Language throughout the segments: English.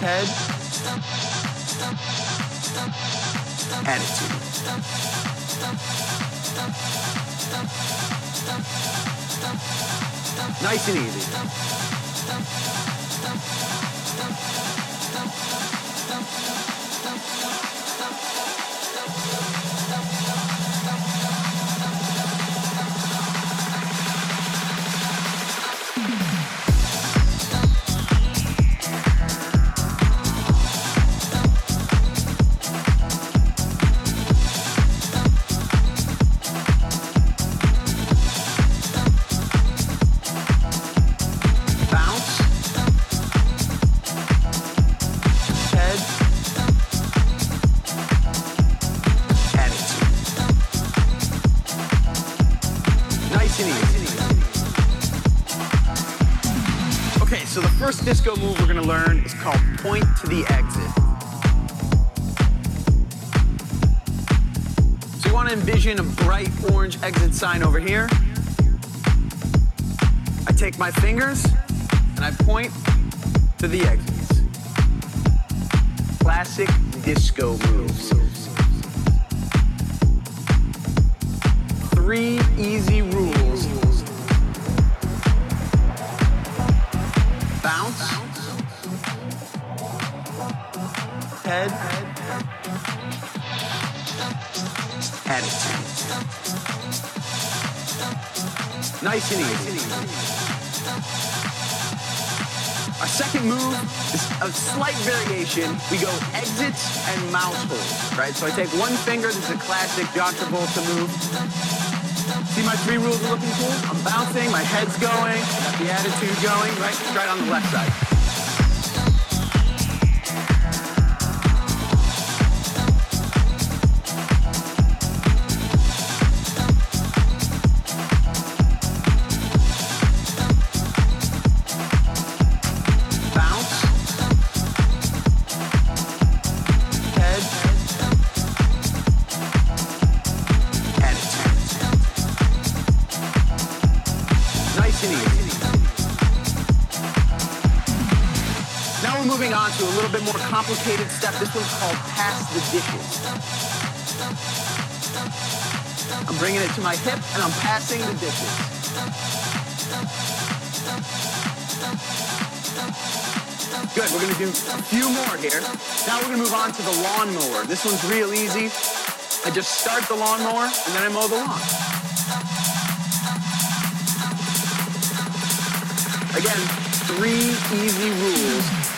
Head. Attitude. Nice and easy. Bounce. Sign over here. I take my fingers and I point to the exits. Classic disco moves. Three easy Nice and easy. Our second move is a slight variation. We go exits and mouse right? So I take one finger, this is a classic John Travolta move. See my three rules are looking cool? I'm bouncing, my head's going, got the attitude going, right? Right on the left side. Complicated step. This one's called pass the dishes. I'm bringing it to my hip and I'm passing the dishes. Good, we're gonna do a few more here. Now we're gonna move on to the lawnmower. This one's real easy. I just start the lawnmower and then I mow the lawn. Again, three easy rules.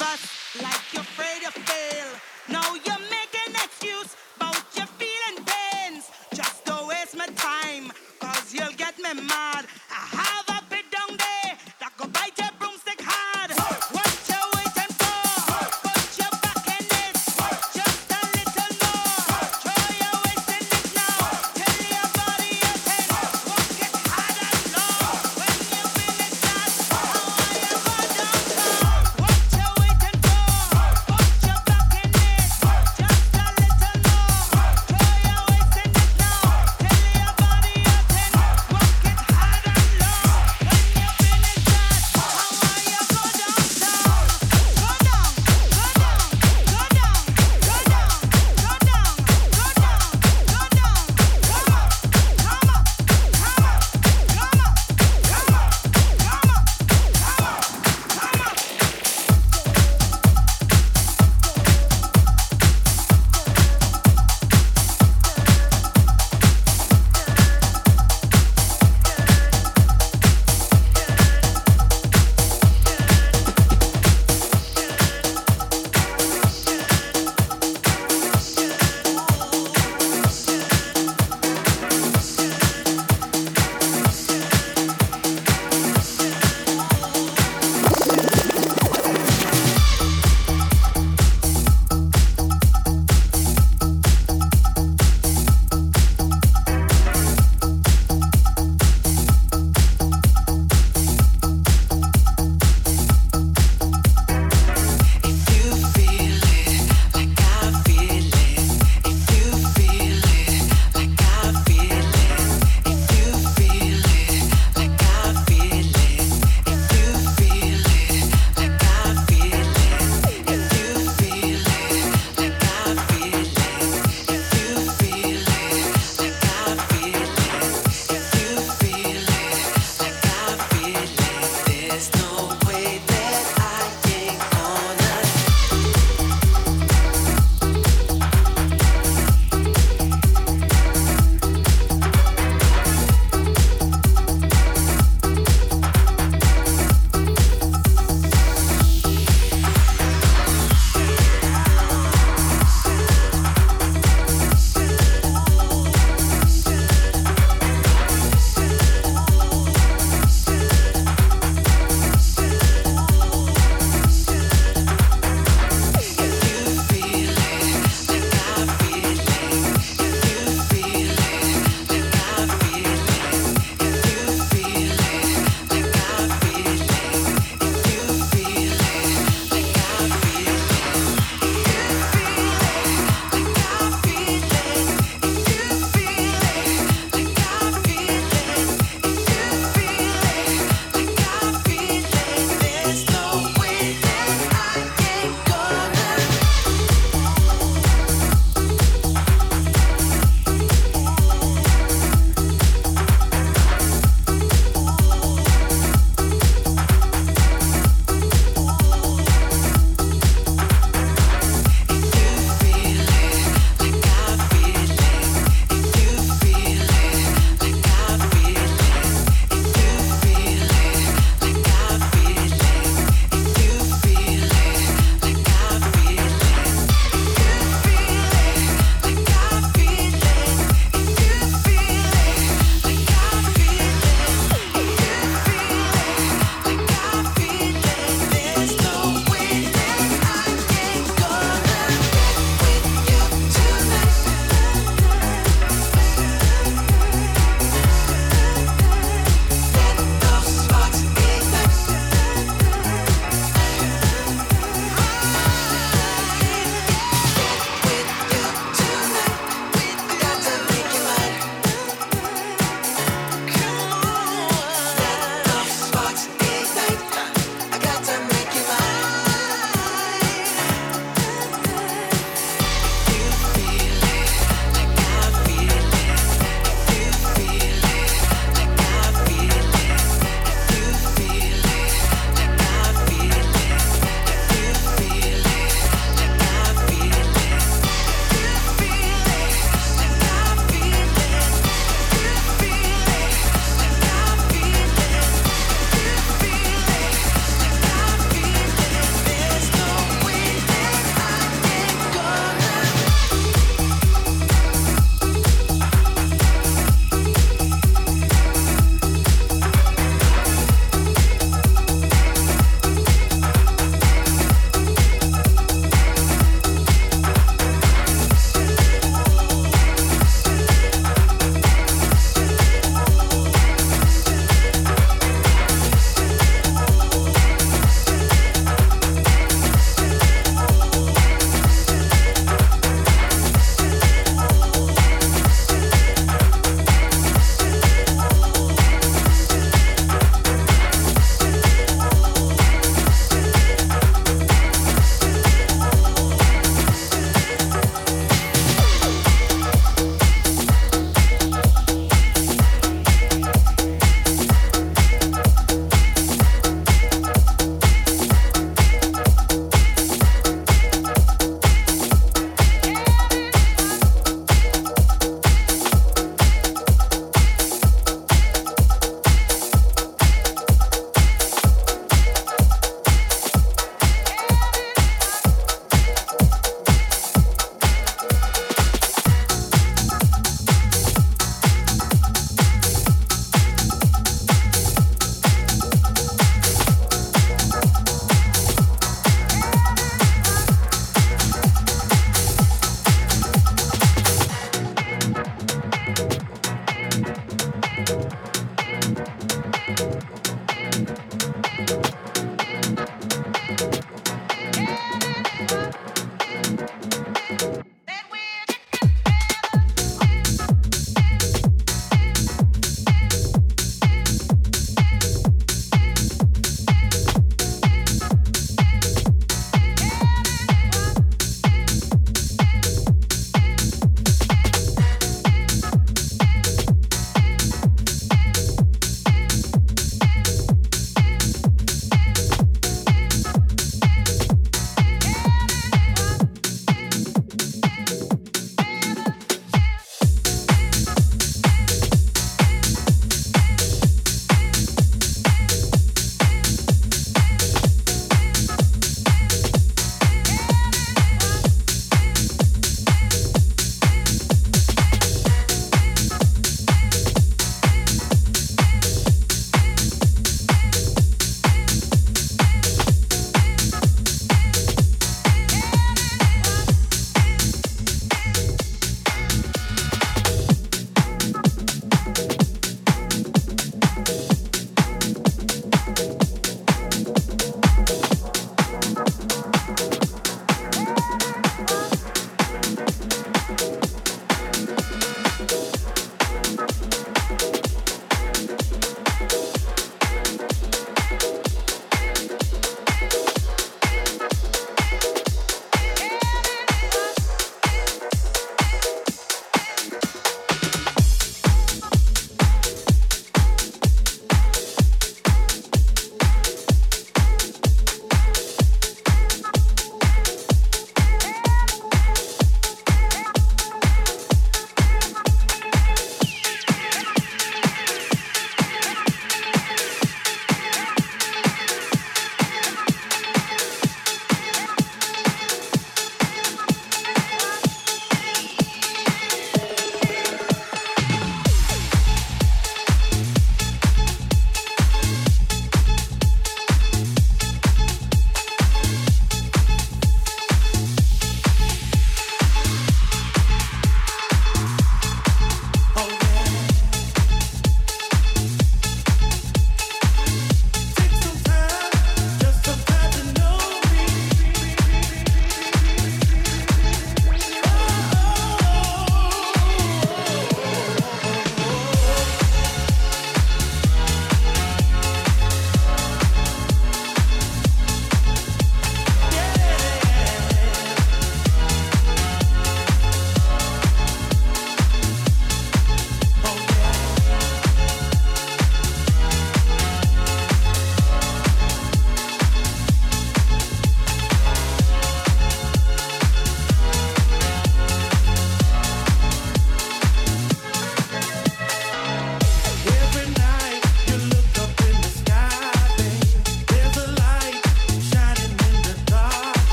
of us like